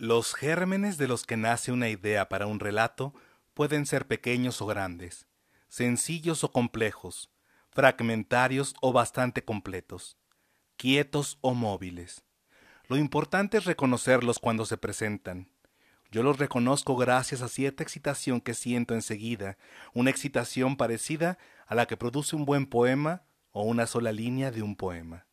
Los gérmenes de los que nace una idea para un relato pueden ser pequeños o grandes, sencillos o complejos, fragmentarios o bastante completos, quietos o móviles. Lo importante es reconocerlos cuando se presentan. Yo los reconozco gracias a cierta excitación que siento enseguida, una excitación parecida a la que produce un buen poema o una sola línea de un poema.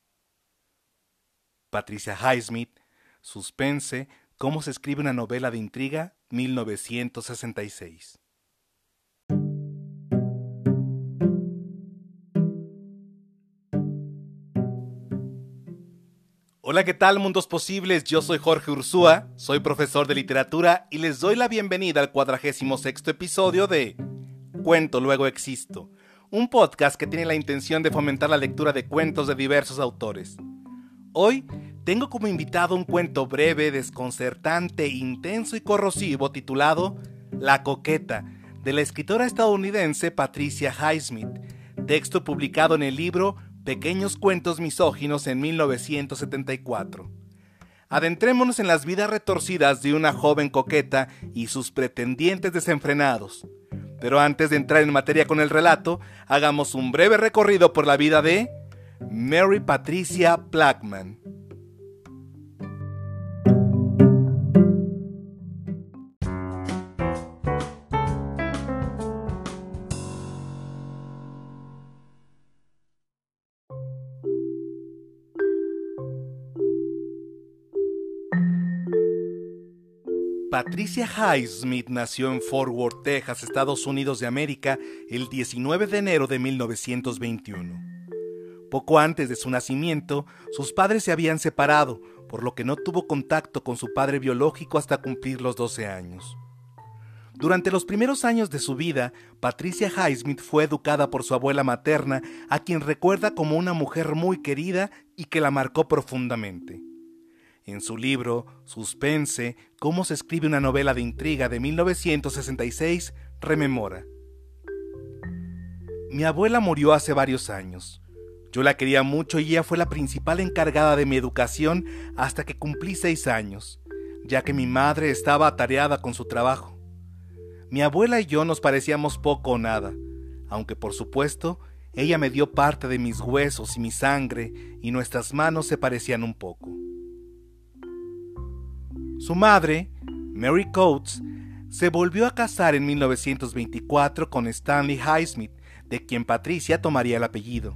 Patricia Highsmith, Suspense, Cómo se escribe una novela de intriga, 1966. Hola, ¿qué tal mundos posibles? Yo soy Jorge Ursúa, soy profesor de literatura y les doy la bienvenida al cuadragésimo sexto episodio de Cuento Luego Existo, un podcast que tiene la intención de fomentar la lectura de cuentos de diversos autores. Hoy tengo como invitado un cuento breve, desconcertante, intenso y corrosivo titulado La coqueta, de la escritora estadounidense Patricia Highsmith, texto publicado en el libro Pequeños cuentos misóginos en 1974. Adentrémonos en las vidas retorcidas de una joven coqueta y sus pretendientes desenfrenados. Pero antes de entrar en materia con el relato, hagamos un breve recorrido por la vida de Mary Patricia Blackman. Patricia Highsmith nació en Fort Worth, Texas, Estados Unidos de América, el 19 de enero de 1921. Poco antes de su nacimiento, sus padres se habían separado, por lo que no tuvo contacto con su padre biológico hasta cumplir los 12 años. Durante los primeros años de su vida, Patricia Highsmith fue educada por su abuela materna, a quien recuerda como una mujer muy querida y que la marcó profundamente. En su libro Suspense, cómo se escribe una novela de intriga de 1966, rememora. Mi abuela murió hace varios años. Yo la quería mucho y ella fue la principal encargada de mi educación hasta que cumplí seis años, ya que mi madre estaba atareada con su trabajo. Mi abuela y yo nos parecíamos poco o nada, aunque por supuesto ella me dio parte de mis huesos y mi sangre y nuestras manos se parecían un poco. Su madre, Mary Coates, se volvió a casar en 1924 con Stanley Highsmith, de quien Patricia tomaría el apellido.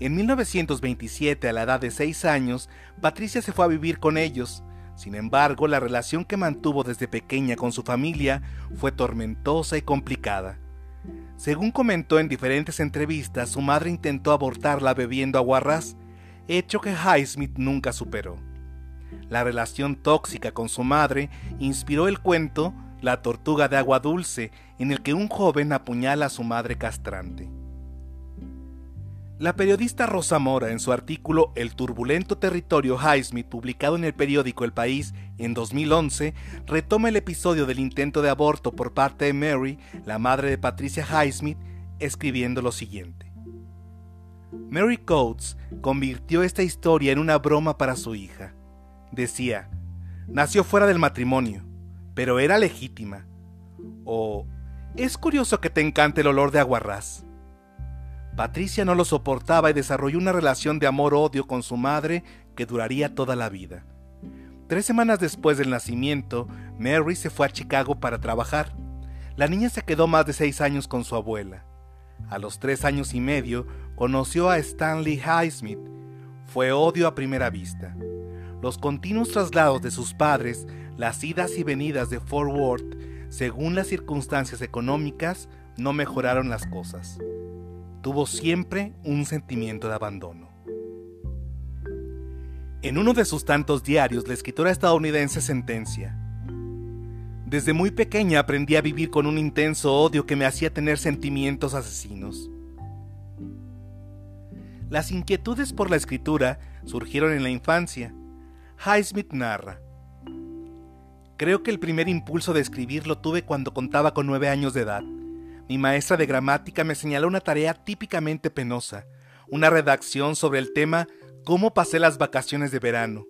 En 1927, a la edad de seis años, Patricia se fue a vivir con ellos. Sin embargo, la relación que mantuvo desde pequeña con su familia fue tormentosa y complicada. Según comentó en diferentes entrevistas, su madre intentó abortarla bebiendo aguarrás, hecho que Highsmith nunca superó. La relación tóxica con su madre inspiró el cuento La tortuga de agua dulce, en el que un joven apuñala a su madre castrante. La periodista Rosa Mora, en su artículo El turbulento territorio Highsmith, publicado en el periódico El País en 2011, retoma el episodio del intento de aborto por parte de Mary, la madre de Patricia Highsmith, escribiendo lo siguiente. Mary Coates convirtió esta historia en una broma para su hija decía, nació fuera del matrimonio, pero era legítima. O, es curioso que te encante el olor de aguarrás. Patricia no lo soportaba y desarrolló una relación de amor-odio con su madre que duraría toda la vida. Tres semanas después del nacimiento, Mary se fue a Chicago para trabajar. La niña se quedó más de seis años con su abuela. A los tres años y medio conoció a Stanley Highsmith. Fue odio a primera vista los continuos traslados de sus padres, las idas y venidas de Fort Worth, según las circunstancias económicas, no mejoraron las cosas. Tuvo siempre un sentimiento de abandono. En uno de sus tantos diarios, la escritora estadounidense sentencia, Desde muy pequeña aprendí a vivir con un intenso odio que me hacía tener sentimientos asesinos. Las inquietudes por la escritura surgieron en la infancia, Highsmith narra. Creo que el primer impulso de escribir lo tuve cuando contaba con nueve años de edad. Mi maestra de gramática me señaló una tarea típicamente penosa, una redacción sobre el tema Cómo pasé las vacaciones de verano.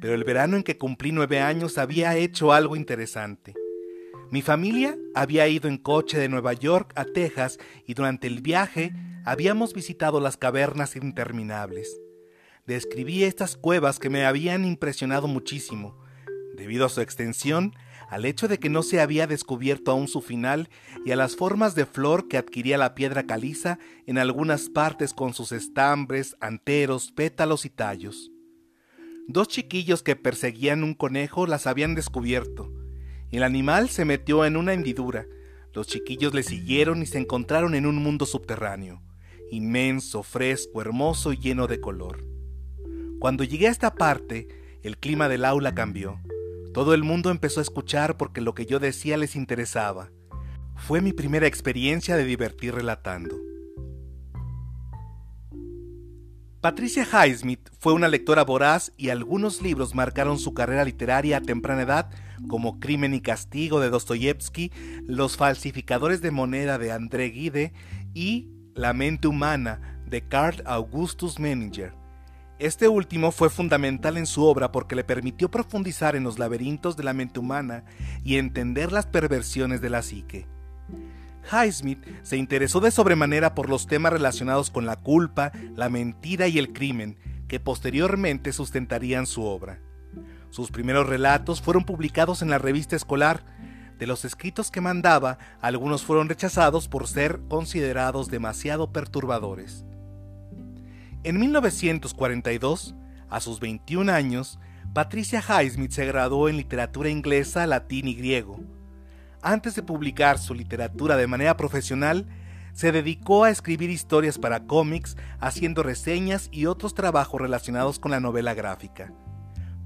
pero el verano en que cumplí nueve años había hecho algo interesante. Mi familia había ido en coche de Nueva York a Texas y durante el viaje habíamos visitado las cavernas interminables. Describí estas cuevas que me habían impresionado muchísimo, debido a su extensión, al hecho de que no se había descubierto aún su final y a las formas de flor que adquiría la piedra caliza en algunas partes con sus estambres, anteros, pétalos y tallos. Dos chiquillos que perseguían un conejo las habían descubierto. El animal se metió en una hendidura. Los chiquillos le siguieron y se encontraron en un mundo subterráneo, inmenso, fresco, hermoso y lleno de color. Cuando llegué a esta parte, el clima del aula cambió. Todo el mundo empezó a escuchar porque lo que yo decía les interesaba. Fue mi primera experiencia de divertir relatando. Patricia Highsmith fue una lectora voraz y algunos libros marcaron su carrera literaria a temprana edad, como Crimen y Castigo de Dostoyevsky, Los falsificadores de moneda de André Gide y La mente humana de Carl Augustus Menninger. Este último fue fundamental en su obra porque le permitió profundizar en los laberintos de la mente humana y entender las perversiones de la psique. Highsmith se interesó de sobremanera por los temas relacionados con la culpa, la mentira y el crimen, que posteriormente sustentarían su obra. Sus primeros relatos fueron publicados en la revista escolar. De los escritos que mandaba, algunos fueron rechazados por ser considerados demasiado perturbadores. En 1942, a sus 21 años, Patricia Highsmith se graduó en literatura inglesa, latín y griego. Antes de publicar su literatura de manera profesional, se dedicó a escribir historias para cómics, haciendo reseñas y otros trabajos relacionados con la novela gráfica.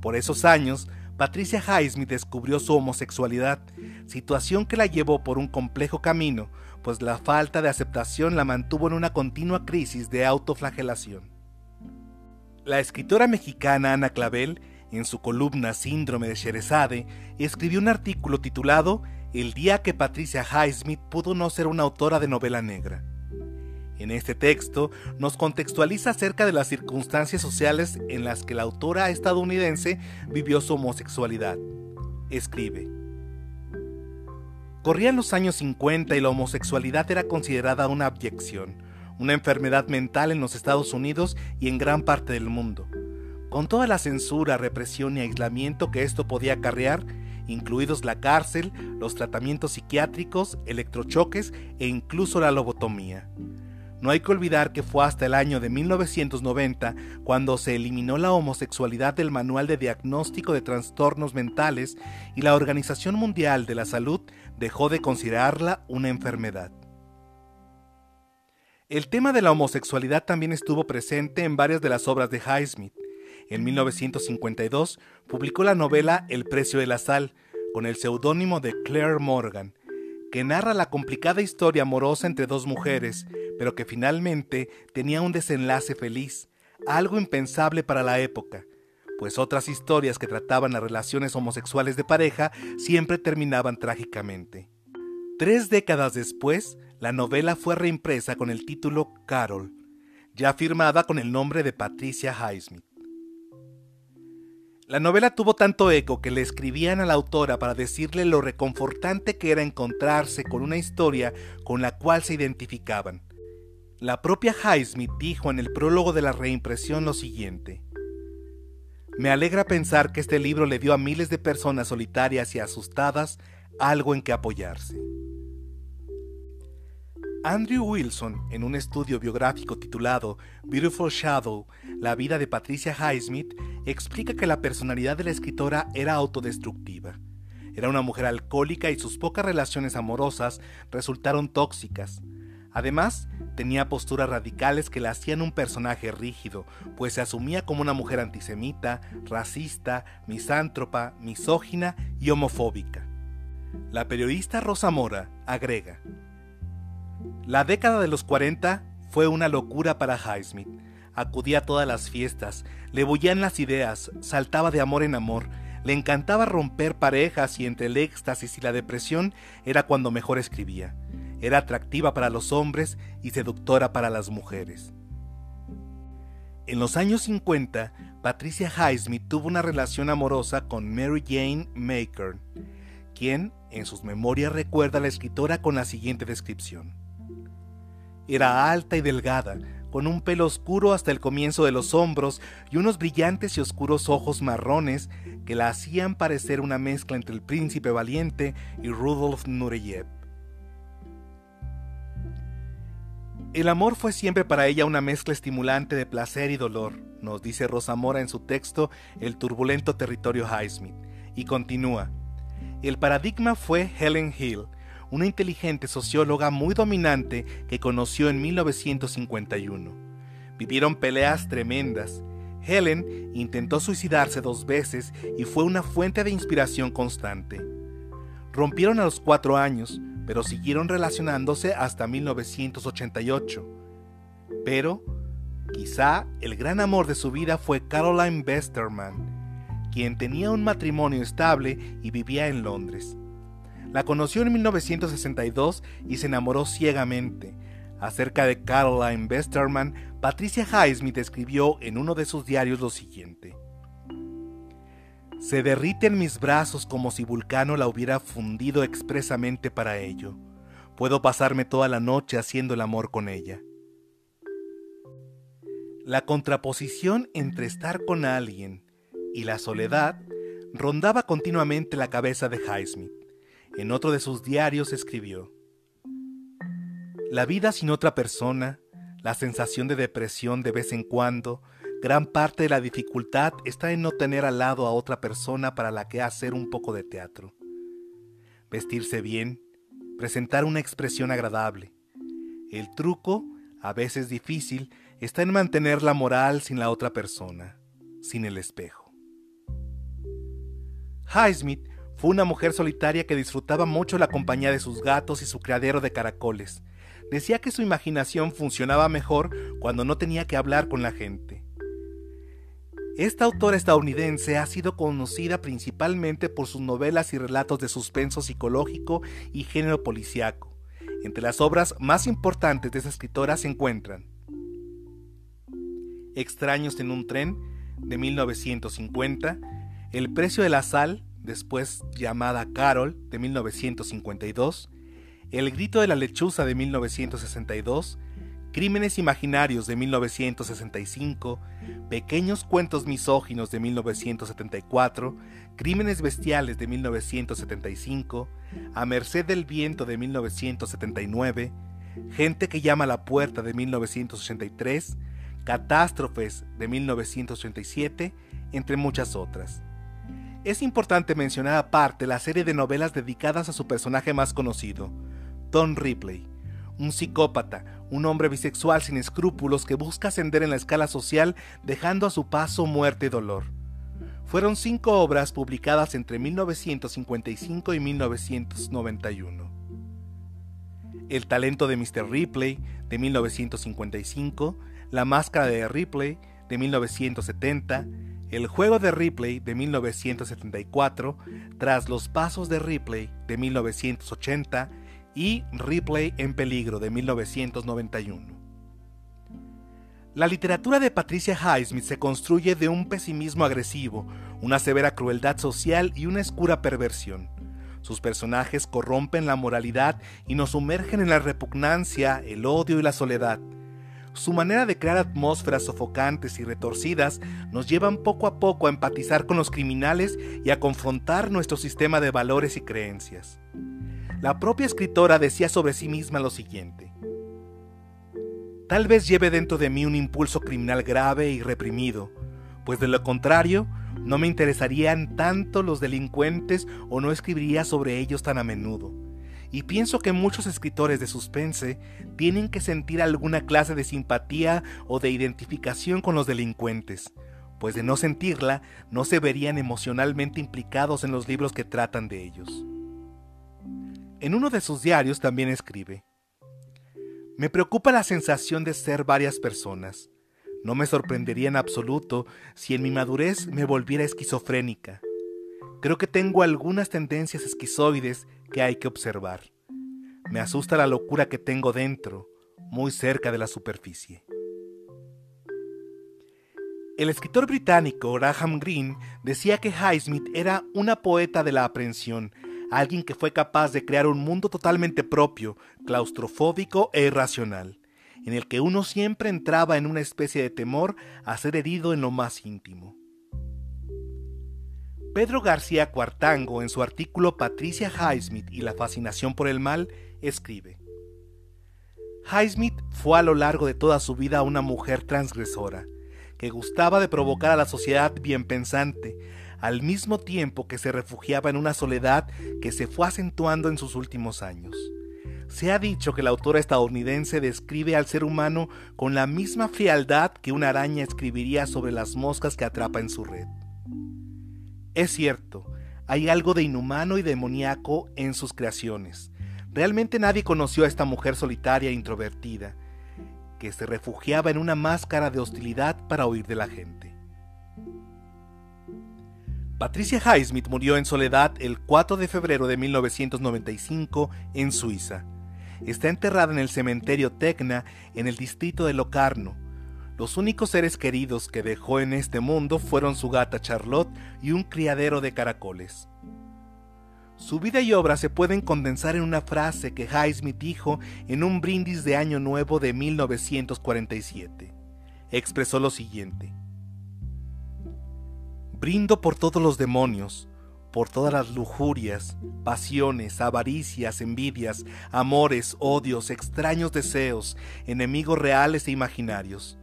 Por esos años, Patricia Highsmith descubrió su homosexualidad, situación que la llevó por un complejo camino, pues la falta de aceptación la mantuvo en una continua crisis de autoflagelación. La escritora mexicana Ana Clavel, en su columna Síndrome de Sherezade, escribió un artículo titulado El día que Patricia Highsmith pudo no ser una autora de novela negra. En este texto nos contextualiza acerca de las circunstancias sociales en las que la autora estadounidense vivió su homosexualidad. Escribe. Corrían los años 50 y la homosexualidad era considerada una abyección una enfermedad mental en los Estados Unidos y en gran parte del mundo. Con toda la censura, represión y aislamiento que esto podía acarrear, incluidos la cárcel, los tratamientos psiquiátricos, electrochoques e incluso la lobotomía. No hay que olvidar que fue hasta el año de 1990 cuando se eliminó la homosexualidad del Manual de Diagnóstico de Trastornos Mentales y la Organización Mundial de la Salud dejó de considerarla una enfermedad. El tema de la homosexualidad también estuvo presente en varias de las obras de Highsmith. En 1952 publicó la novela El precio de la sal, con el seudónimo de Claire Morgan, que narra la complicada historia amorosa entre dos mujeres, pero que finalmente tenía un desenlace feliz, algo impensable para la época, pues otras historias que trataban las relaciones homosexuales de pareja siempre terminaban trágicamente. Tres décadas después, la novela fue reimpresa con el título Carol, ya firmada con el nombre de Patricia Highsmith. La novela tuvo tanto eco que le escribían a la autora para decirle lo reconfortante que era encontrarse con una historia con la cual se identificaban. La propia Highsmith dijo en el prólogo de la reimpresión lo siguiente. Me alegra pensar que este libro le dio a miles de personas solitarias y asustadas algo en que apoyarse. Andrew Wilson, en un estudio biográfico titulado Beautiful Shadow, la vida de Patricia Highsmith, explica que la personalidad de la escritora era autodestructiva. Era una mujer alcohólica y sus pocas relaciones amorosas resultaron tóxicas. Además, tenía posturas radicales que la hacían un personaje rígido, pues se asumía como una mujer antisemita, racista, misántropa, misógina y homofóbica. La periodista Rosa Mora agrega, la década de los 40 fue una locura para Highsmith. Acudía a todas las fiestas, le bullían las ideas, saltaba de amor en amor, le encantaba romper parejas y entre el éxtasis y la depresión era cuando mejor escribía. Era atractiva para los hombres y seductora para las mujeres. En los años 50, Patricia Highsmith tuvo una relación amorosa con Mary Jane Maker, quien en sus memorias recuerda a la escritora con la siguiente descripción. Era alta y delgada, con un pelo oscuro hasta el comienzo de los hombros y unos brillantes y oscuros ojos marrones que la hacían parecer una mezcla entre el príncipe valiente y Rudolf Nureyev. El amor fue siempre para ella una mezcla estimulante de placer y dolor, nos dice Rosa Mora en su texto El turbulento territorio Highsmith, y continúa. El paradigma fue Helen Hill, una inteligente socióloga muy dominante que conoció en 1951. Vivieron peleas tremendas. Helen intentó suicidarse dos veces y fue una fuente de inspiración constante. Rompieron a los cuatro años, pero siguieron relacionándose hasta 1988. Pero, quizá el gran amor de su vida fue Caroline Westerman, quien tenía un matrimonio estable y vivía en Londres. La conoció en 1962 y se enamoró ciegamente. Acerca de Caroline Westerman, Patricia Highsmith escribió en uno de sus diarios lo siguiente. Se derrite en mis brazos como si Vulcano la hubiera fundido expresamente para ello. Puedo pasarme toda la noche haciendo el amor con ella. La contraposición entre estar con alguien y la soledad rondaba continuamente la cabeza de Highsmith. En otro de sus diarios escribió, La vida sin otra persona, la sensación de depresión de vez en cuando, gran parte de la dificultad está en no tener al lado a otra persona para la que hacer un poco de teatro. Vestirse bien, presentar una expresión agradable. El truco, a veces difícil, está en mantener la moral sin la otra persona, sin el espejo. Highsmith fue una mujer solitaria que disfrutaba mucho la compañía de sus gatos y su criadero de caracoles. Decía que su imaginación funcionaba mejor cuando no tenía que hablar con la gente. Esta autora estadounidense ha sido conocida principalmente por sus novelas y relatos de suspenso psicológico y género policiaco. Entre las obras más importantes de esa escritora se encuentran Extraños en un tren, de 1950, El precio de la sal, después llamada Carol, de 1952, El grito de la lechuza, de 1962, Crímenes Imaginarios de 1965, Pequeños Cuentos Misóginos de 1974, Crímenes Bestiales de 1975, A Merced del Viento de 1979, Gente que llama a la puerta de 1983, Catástrofes de 1987, entre muchas otras. Es importante mencionar aparte la serie de novelas dedicadas a su personaje más conocido, Don Ripley, un psicópata, un hombre bisexual sin escrúpulos que busca ascender en la escala social dejando a su paso muerte y dolor. Fueron cinco obras publicadas entre 1955 y 1991. El talento de Mr. Ripley, de 1955, La máscara de Ripley, de 1970, el juego de Ripley de 1974, Tras los pasos de Ripley de 1980 y Ripley en peligro de 1991. La literatura de Patricia Highsmith se construye de un pesimismo agresivo, una severa crueldad social y una oscura perversión. Sus personajes corrompen la moralidad y nos sumergen en la repugnancia, el odio y la soledad. Su manera de crear atmósferas sofocantes y retorcidas nos llevan poco a poco a empatizar con los criminales y a confrontar nuestro sistema de valores y creencias. La propia escritora decía sobre sí misma lo siguiente. Tal vez lleve dentro de mí un impulso criminal grave y reprimido, pues de lo contrario, no me interesarían tanto los delincuentes o no escribiría sobre ellos tan a menudo y pienso que muchos escritores de suspense tienen que sentir alguna clase de simpatía o de identificación con los delincuentes, pues de no sentirla no se verían emocionalmente implicados en los libros que tratan de ellos. En uno de sus diarios también escribe, Me preocupa la sensación de ser varias personas. No me sorprendería en absoluto si en mi madurez me volviera esquizofrénica. Creo que tengo algunas tendencias esquizoides que hay que observar. Me asusta la locura que tengo dentro, muy cerca de la superficie. El escritor británico Graham Greene decía que Highsmith era una poeta de la aprehensión, alguien que fue capaz de crear un mundo totalmente propio, claustrofóbico e irracional, en el que uno siempre entraba en una especie de temor a ser herido en lo más íntimo. Pedro García Cuartango, en su artículo Patricia Highsmith y la fascinación por el mal, escribe: Highsmith fue a lo largo de toda su vida una mujer transgresora, que gustaba de provocar a la sociedad bien pensante, al mismo tiempo que se refugiaba en una soledad que se fue acentuando en sus últimos años. Se ha dicho que la autora estadounidense describe al ser humano con la misma frialdad que una araña escribiría sobre las moscas que atrapa en su red. Es cierto, hay algo de inhumano y demoníaco en sus creaciones. Realmente nadie conoció a esta mujer solitaria e introvertida, que se refugiaba en una máscara de hostilidad para huir de la gente. Patricia Highsmith murió en soledad el 4 de febrero de 1995 en Suiza. Está enterrada en el cementerio Tecna en el distrito de Locarno. Los únicos seres queridos que dejó en este mundo fueron su gata Charlotte y un criadero de caracoles. Su vida y obra se pueden condensar en una frase que Highsmith dijo en un brindis de Año Nuevo de 1947. Expresó lo siguiente. Brindo por todos los demonios, por todas las lujurias, pasiones, avaricias, envidias, amores, odios, extraños deseos, enemigos reales e imaginarios,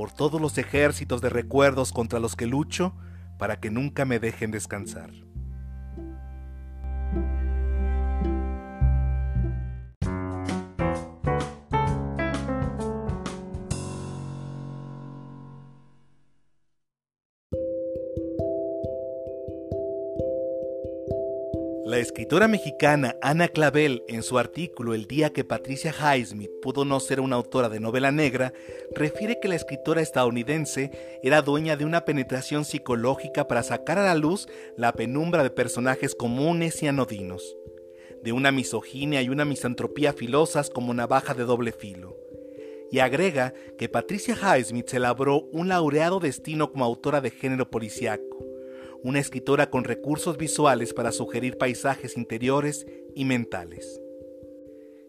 por todos los ejércitos de recuerdos contra los que lucho, para que nunca me dejen descansar. Escritora mexicana Ana Clavel, en su artículo El día que Patricia Highsmith pudo no ser una autora de novela negra, refiere que la escritora estadounidense era dueña de una penetración psicológica para sacar a la luz la penumbra de personajes comunes y anodinos, de una misoginia y una misantropía filosas como navaja de doble filo. Y agrega que Patricia Highsmith se labró un laureado destino como autora de género policiaco una escritora con recursos visuales para sugerir paisajes interiores y mentales.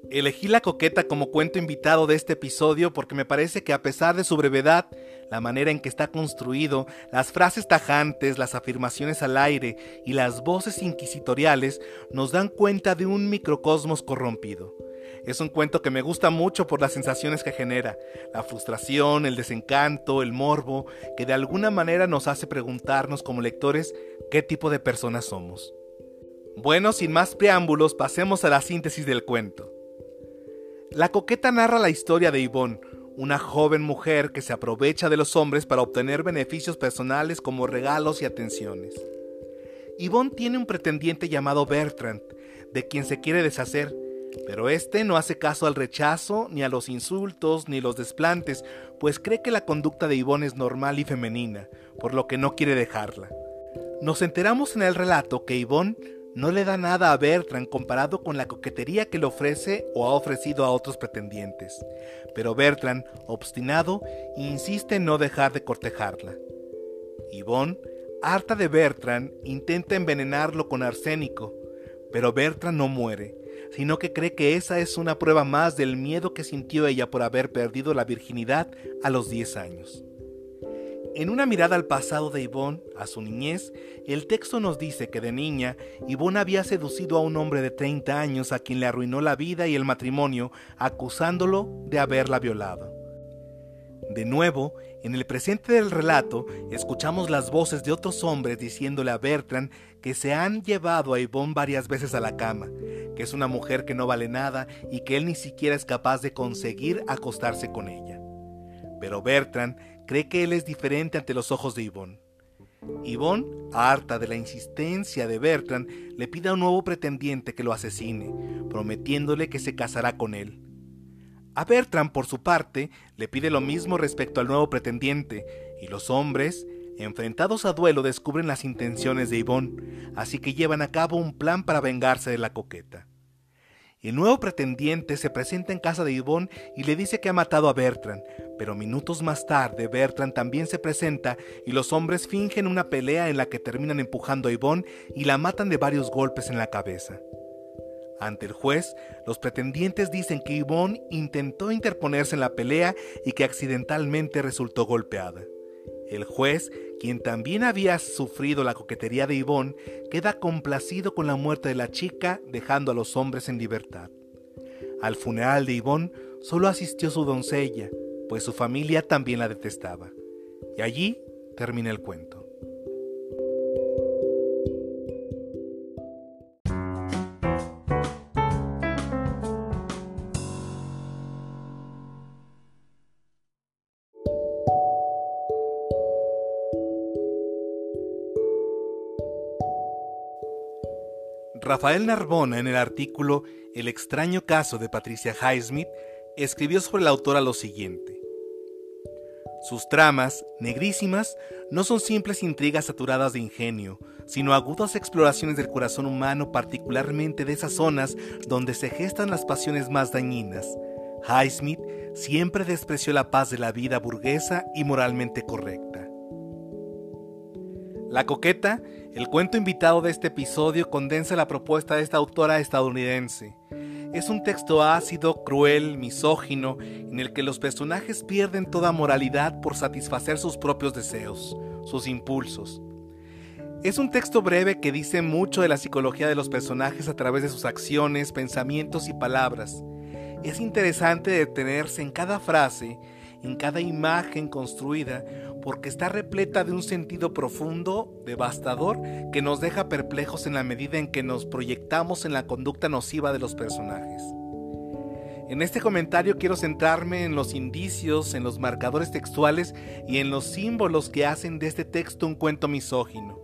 Elegí La Coqueta como cuento invitado de este episodio porque me parece que a pesar de su brevedad, la manera en que está construido, las frases tajantes, las afirmaciones al aire y las voces inquisitoriales nos dan cuenta de un microcosmos corrompido es un cuento que me gusta mucho por las sensaciones que genera, la frustración, el desencanto, el morbo, que de alguna manera nos hace preguntarnos como lectores qué tipo de personas somos. Bueno, sin más preámbulos, pasemos a la síntesis del cuento. La coqueta narra la historia de Yvonne, una joven mujer que se aprovecha de los hombres para obtener beneficios personales como regalos y atenciones. Yvonne tiene un pretendiente llamado Bertrand, de quien se quiere deshacer, pero este no hace caso al rechazo, ni a los insultos, ni los desplantes, pues cree que la conducta de Ivonne es normal y femenina, por lo que no quiere dejarla. Nos enteramos en el relato que Ivonne no le da nada a Bertrand comparado con la coquetería que le ofrece o ha ofrecido a otros pretendientes, pero Bertrand, obstinado, insiste en no dejar de cortejarla. Yvonne, harta de Bertrand, intenta envenenarlo con arsénico, pero Bertrand no muere, sino que cree que esa es una prueba más del miedo que sintió ella por haber perdido la virginidad a los 10 años. En una mirada al pasado de Yvonne, a su niñez, el texto nos dice que de niña, Yvonne había seducido a un hombre de 30 años a quien le arruinó la vida y el matrimonio, acusándolo de haberla violado. De nuevo, en el presente del relato, escuchamos las voces de otros hombres diciéndole a Bertrand que se han llevado a Yvonne varias veces a la cama, es una mujer que no vale nada y que él ni siquiera es capaz de conseguir acostarse con ella. Pero Bertrand cree que él es diferente ante los ojos de Yvonne. Yvonne, harta de la insistencia de Bertrand, le pide a un nuevo pretendiente que lo asesine, prometiéndole que se casará con él. A Bertrand, por su parte, le pide lo mismo respecto al nuevo pretendiente, y los hombres, enfrentados a duelo, descubren las intenciones de Yvonne, así que llevan a cabo un plan para vengarse de la coqueta. El nuevo pretendiente se presenta en casa de Yvonne y le dice que ha matado a Bertrand, Pero minutos más tarde, Bertrand también se presenta y los hombres fingen una pelea en la que terminan empujando a Yvonne y la matan de varios golpes en la cabeza. Ante el juez, los pretendientes dicen que Yvonne intentó interponerse en la pelea y que accidentalmente resultó golpeada. El juez, quien también había sufrido la coquetería de Yvonne, queda complacido con la muerte de la chica, dejando a los hombres en libertad. Al funeral de Yvonne solo asistió su doncella, pues su familia también la detestaba. Y allí termina el cuento. Rafael Narbona, en el artículo El extraño caso de Patricia Highsmith, escribió sobre la autora lo siguiente. Sus tramas, negrísimas, no son simples intrigas saturadas de ingenio, sino agudas exploraciones del corazón humano, particularmente de esas zonas donde se gestan las pasiones más dañinas. Highsmith siempre despreció la paz de la vida burguesa y moralmente correcta. La coqueta, el cuento invitado de este episodio, condensa la propuesta de esta autora estadounidense. Es un texto ácido, cruel, misógino, en el que los personajes pierden toda moralidad por satisfacer sus propios deseos, sus impulsos. Es un texto breve que dice mucho de la psicología de los personajes a través de sus acciones, pensamientos y palabras. Es interesante detenerse en cada frase, en cada imagen construida, porque está repleta de un sentido profundo, devastador, que nos deja perplejos en la medida en que nos proyectamos en la conducta nociva de los personajes. En este comentario quiero centrarme en los indicios, en los marcadores textuales y en los símbolos que hacen de este texto un cuento misógino,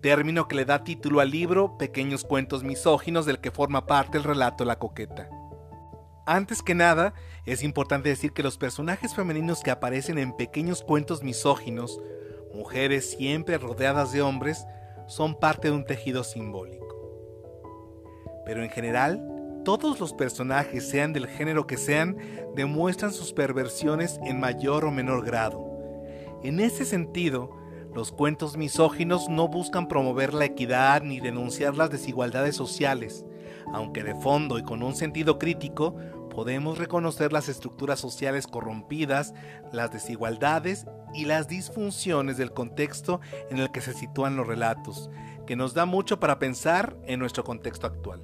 término que le da título al libro Pequeños cuentos misóginos del que forma parte el relato La coqueta. Antes que nada, es importante decir que los personajes femeninos que aparecen en pequeños cuentos misóginos, mujeres siempre rodeadas de hombres, son parte de un tejido simbólico. Pero en general, todos los personajes, sean del género que sean, demuestran sus perversiones en mayor o menor grado. En ese sentido, los cuentos misóginos no buscan promover la equidad ni denunciar las desigualdades sociales, aunque de fondo y con un sentido crítico podemos reconocer las estructuras sociales corrompidas, las desigualdades y las disfunciones del contexto en el que se sitúan los relatos, que nos da mucho para pensar en nuestro contexto actual.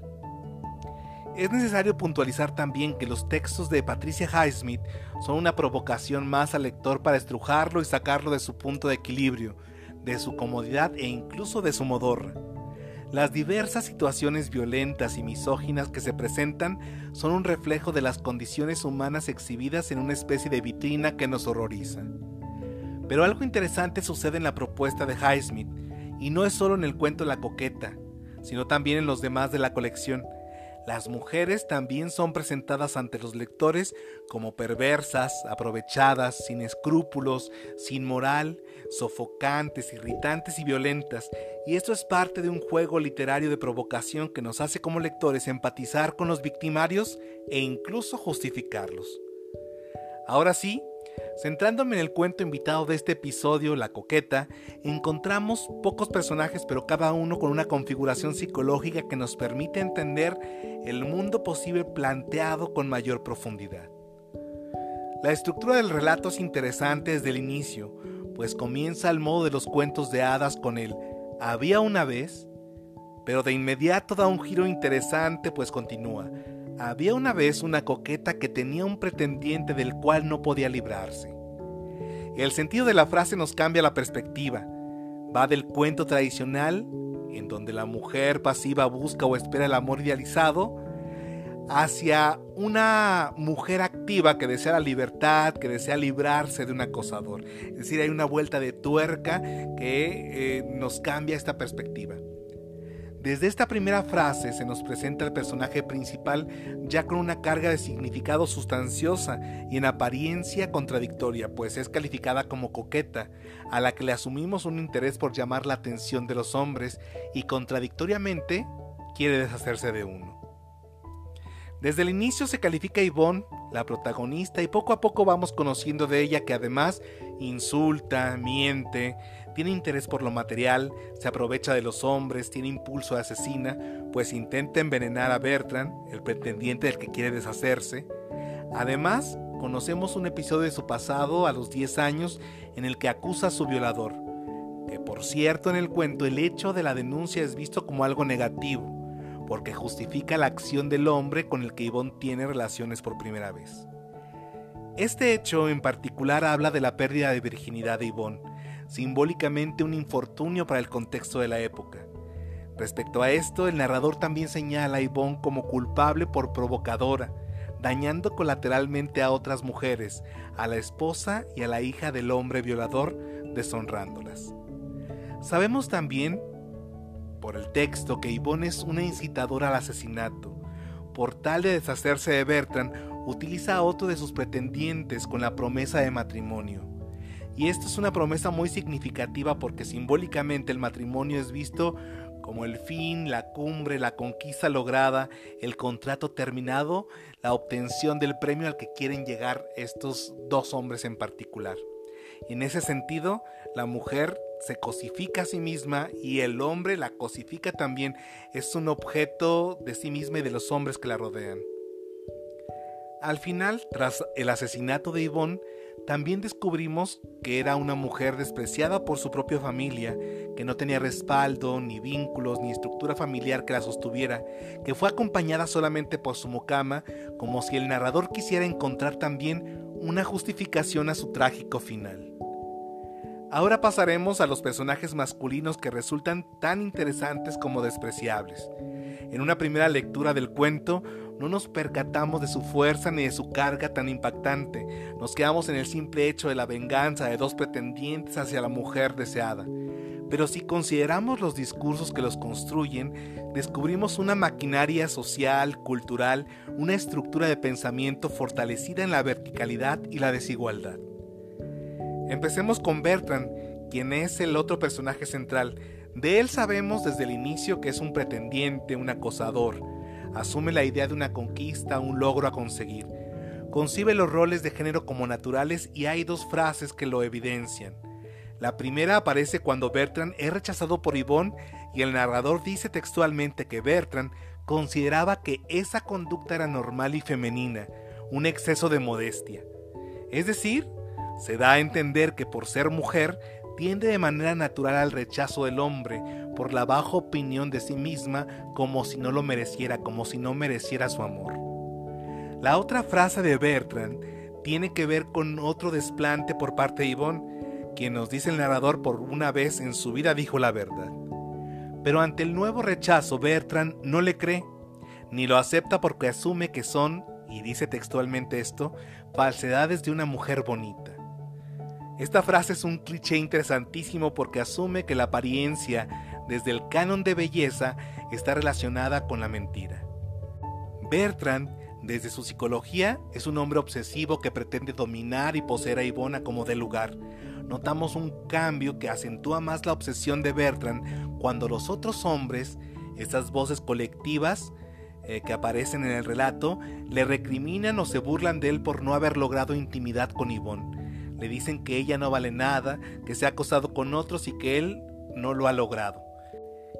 Es necesario puntualizar también que los textos de Patricia Highsmith son una provocación más al lector para estrujarlo y sacarlo de su punto de equilibrio, de su comodidad e incluso de su modorra. Las diversas situaciones violentas y misóginas que se presentan son un reflejo de las condiciones humanas exhibidas en una especie de vitrina que nos horroriza. Pero algo interesante sucede en la propuesta de Highsmith, y no es solo en el cuento La Coqueta, sino también en los demás de la colección, las mujeres también son presentadas ante los lectores como perversas, aprovechadas, sin escrúpulos, sin moral, sofocantes, irritantes y violentas, y esto es parte de un juego literario de provocación que nos hace como lectores empatizar con los victimarios e incluso justificarlos. Ahora sí, Centrándome en el cuento invitado de este episodio, La Coqueta, encontramos pocos personajes, pero cada uno con una configuración psicológica que nos permite entender el mundo posible planteado con mayor profundidad. La estructura del relato es interesante desde el inicio, pues comienza al modo de los cuentos de hadas con el había una vez, pero de inmediato da un giro interesante pues continúa. Había una vez una coqueta que tenía un pretendiente del cual no podía librarse. El sentido de la frase nos cambia la perspectiva. Va del cuento tradicional, en donde la mujer pasiva busca o espera el amor idealizado, hacia una mujer activa que desea la libertad, que desea librarse de un acosador. Es decir, hay una vuelta de tuerca que eh, nos cambia esta perspectiva. Desde esta primera frase se nos presenta el personaje principal ya con una carga de significado sustanciosa y en apariencia contradictoria, pues es calificada como coqueta, a la que le asumimos un interés por llamar la atención de los hombres y contradictoriamente quiere deshacerse de uno. Desde el inicio se califica a Yvonne, la protagonista, y poco a poco vamos conociendo de ella que además insulta, miente, tiene interés por lo material, se aprovecha de los hombres, tiene impulso de asesina, pues intenta envenenar a Bertrand, el pretendiente del que quiere deshacerse. Además, conocemos un episodio de su pasado a los 10 años en el que acusa a su violador, que por cierto en el cuento el hecho de la denuncia es visto como algo negativo, porque justifica la acción del hombre con el que Yvonne tiene relaciones por primera vez. Este hecho en particular habla de la pérdida de virginidad de Yvonne, simbólicamente un infortunio para el contexto de la época. Respecto a esto, el narrador también señala a Yvonne como culpable por provocadora, dañando colateralmente a otras mujeres, a la esposa y a la hija del hombre violador, deshonrándolas. Sabemos también, por el texto, que Yvonne es una incitadora al asesinato. Por tal de deshacerse de Bertrand, utiliza a otro de sus pretendientes con la promesa de matrimonio. Y esto es una promesa muy significativa porque simbólicamente el matrimonio es visto como el fin, la cumbre, la conquista lograda, el contrato terminado, la obtención del premio al que quieren llegar estos dos hombres en particular. En ese sentido, la mujer se cosifica a sí misma y el hombre la cosifica también. Es un objeto de sí misma y de los hombres que la rodean. Al final, tras el asesinato de Yvonne, también descubrimos que era una mujer despreciada por su propia familia, que no tenía respaldo, ni vínculos, ni estructura familiar que la sostuviera, que fue acompañada solamente por su mucama, como si el narrador quisiera encontrar también una justificación a su trágico final. Ahora pasaremos a los personajes masculinos que resultan tan interesantes como despreciables. En una primera lectura del cuento, no nos percatamos de su fuerza ni de su carga tan impactante. Nos quedamos en el simple hecho de la venganza de dos pretendientes hacia la mujer deseada. Pero si consideramos los discursos que los construyen, descubrimos una maquinaria social, cultural, una estructura de pensamiento fortalecida en la verticalidad y la desigualdad. Empecemos con Bertrand, quien es el otro personaje central. De él sabemos desde el inicio que es un pretendiente, un acosador, asume la idea de una conquista, un logro a conseguir. Concibe los roles de género como naturales y hay dos frases que lo evidencian. La primera aparece cuando Bertrand es rechazado por Yvonne y el narrador dice textualmente que Bertrand consideraba que esa conducta era normal y femenina, un exceso de modestia. Es decir, se da a entender que por ser mujer tiende de manera natural al rechazo del hombre por la baja opinión de sí misma como si no lo mereciera, como si no mereciera su amor. La otra frase de Bertrand tiene que ver con otro desplante por parte de Yvonne, quien nos dice el narrador por una vez en su vida dijo la verdad. Pero ante el nuevo rechazo Bertrand no le cree, ni lo acepta porque asume que son, y dice textualmente esto, falsedades de una mujer bonita. Esta frase es un cliché interesantísimo porque asume que la apariencia, desde el canon de belleza, está relacionada con la mentira. Bertrand, desde su psicología, es un hombre obsesivo que pretende dominar y poseer a Ivona como de lugar. Notamos un cambio que acentúa más la obsesión de Bertrand cuando los otros hombres, esas voces colectivas, eh, que aparecen en el relato, le recriminan o se burlan de él por no haber logrado intimidad con Yvonne le dicen que ella no vale nada, que se ha acostado con otros y que él no lo ha logrado.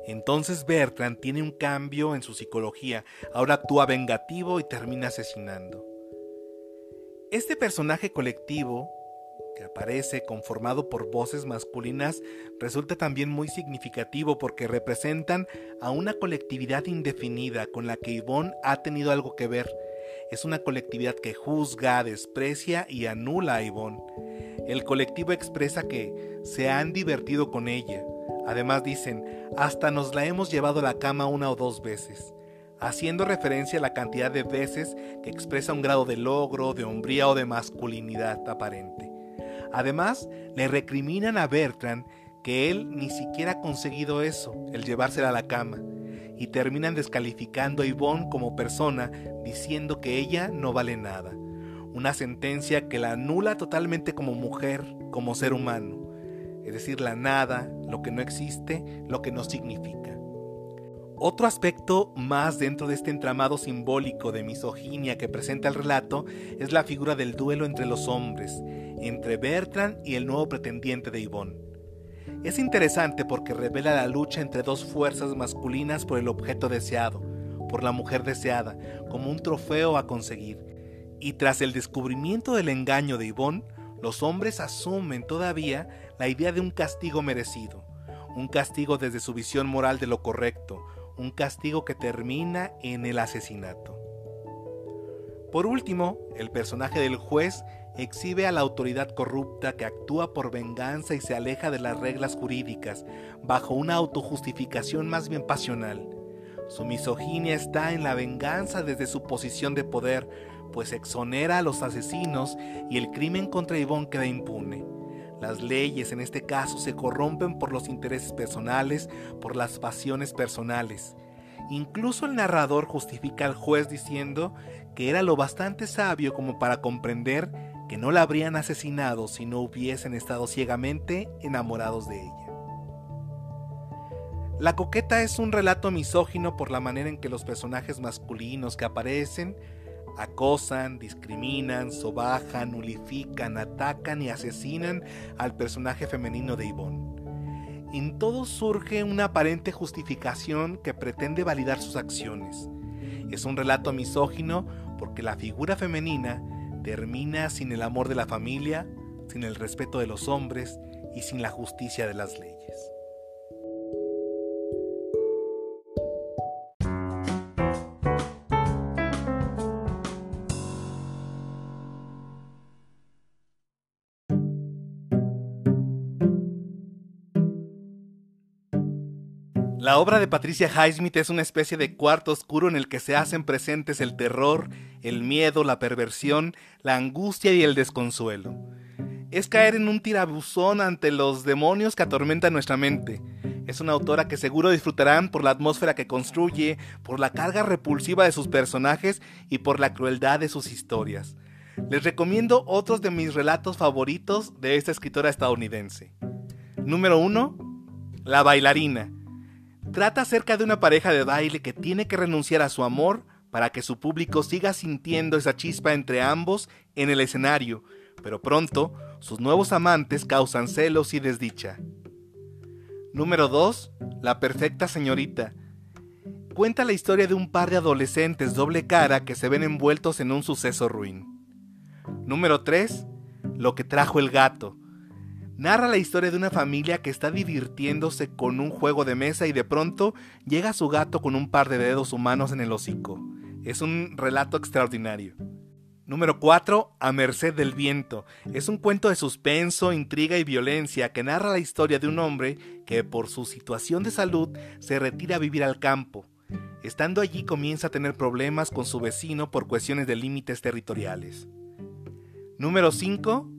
Entonces Bertrand tiene un cambio en su psicología, ahora actúa vengativo y termina asesinando. Este personaje colectivo, que aparece conformado por voces masculinas, resulta también muy significativo porque representan a una colectividad indefinida con la que Yvonne ha tenido algo que ver, es una colectividad que juzga, desprecia y anula a Yvonne. El colectivo expresa que se han divertido con ella. Además dicen, hasta nos la hemos llevado a la cama una o dos veces, haciendo referencia a la cantidad de veces que expresa un grado de logro, de hombría o de masculinidad aparente. Además, le recriminan a Bertrand que él ni siquiera ha conseguido eso, el llevársela a la cama y terminan descalificando a Yvonne como persona diciendo que ella no vale nada. Una sentencia que la anula totalmente como mujer, como ser humano. Es decir, la nada, lo que no existe, lo que no significa. Otro aspecto más dentro de este entramado simbólico de misoginia que presenta el relato es la figura del duelo entre los hombres, entre Bertrand y el nuevo pretendiente de Yvonne. Es interesante porque revela la lucha entre dos fuerzas masculinas por el objeto deseado, por la mujer deseada, como un trofeo a conseguir. Y tras el descubrimiento del engaño de Yvonne, los hombres asumen todavía la idea de un castigo merecido, un castigo desde su visión moral de lo correcto, un castigo que termina en el asesinato. Por último, el personaje del juez exhibe a la autoridad corrupta que actúa por venganza y se aleja de las reglas jurídicas, bajo una autojustificación más bien pasional. Su misoginia está en la venganza desde su posición de poder, pues exonera a los asesinos y el crimen contra Yvonne queda impune. Las leyes en este caso se corrompen por los intereses personales, por las pasiones personales. Incluso el narrador justifica al juez diciendo que era lo bastante sabio como para comprender que no la habrían asesinado si no hubiesen estado ciegamente enamorados de ella. La coqueta es un relato misógino por la manera en que los personajes masculinos que aparecen acosan, discriminan, sobajan, nulifican, atacan y asesinan al personaje femenino de Yvonne. En todo surge una aparente justificación que pretende validar sus acciones. Es un relato misógino porque la figura femenina termina sin el amor de la familia, sin el respeto de los hombres y sin la justicia de las leyes. La obra de Patricia Highsmith es una especie de cuarto oscuro en el que se hacen presentes el terror, el miedo, la perversión, la angustia y el desconsuelo. Es caer en un tirabuzón ante los demonios que atormentan nuestra mente. Es una autora que seguro disfrutarán por la atmósfera que construye, por la carga repulsiva de sus personajes y por la crueldad de sus historias. Les recomiendo otros de mis relatos favoritos de esta escritora estadounidense. Número 1. La bailarina Trata acerca de una pareja de baile que tiene que renunciar a su amor para que su público siga sintiendo esa chispa entre ambos en el escenario, pero pronto sus nuevos amantes causan celos y desdicha. Número 2. La perfecta señorita. Cuenta la historia de un par de adolescentes doble cara que se ven envueltos en un suceso ruin. Número 3. Lo que trajo el gato narra la historia de una familia que está divirtiéndose con un juego de mesa y de pronto llega su gato con un par de dedos humanos en el hocico. Es un relato extraordinario. Número 4. A merced del viento. Es un cuento de suspenso, intriga y violencia que narra la historia de un hombre que por su situación de salud se retira a vivir al campo. Estando allí comienza a tener problemas con su vecino por cuestiones de límites territoriales. Número 5.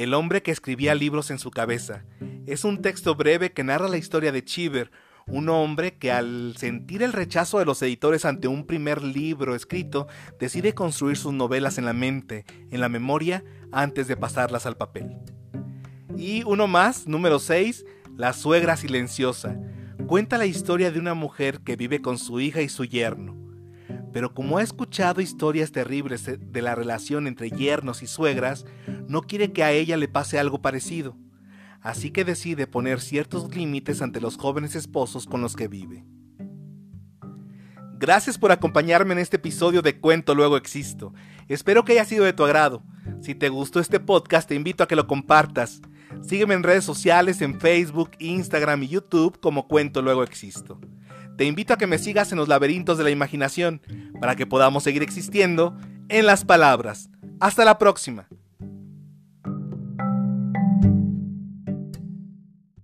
El hombre que escribía libros en su cabeza. Es un texto breve que narra la historia de Cheever, un hombre que al sentir el rechazo de los editores ante un primer libro escrito, decide construir sus novelas en la mente, en la memoria, antes de pasarlas al papel. Y uno más, número 6, La suegra silenciosa. Cuenta la historia de una mujer que vive con su hija y su yerno pero como ha escuchado historias terribles de la relación entre yernos y suegras, no quiere que a ella le pase algo parecido, así que decide poner ciertos límites ante los jóvenes esposos con los que vive. Gracias por acompañarme en este episodio de Cuento Luego Existo. Espero que haya sido de tu agrado. Si te gustó este podcast, te invito a que lo compartas. Sígueme en redes sociales, en Facebook, Instagram y YouTube como Cuento Luego Existo te invito a que me sigas en los laberintos de la imaginación para que podamos seguir existiendo en las palabras. Hasta la próxima.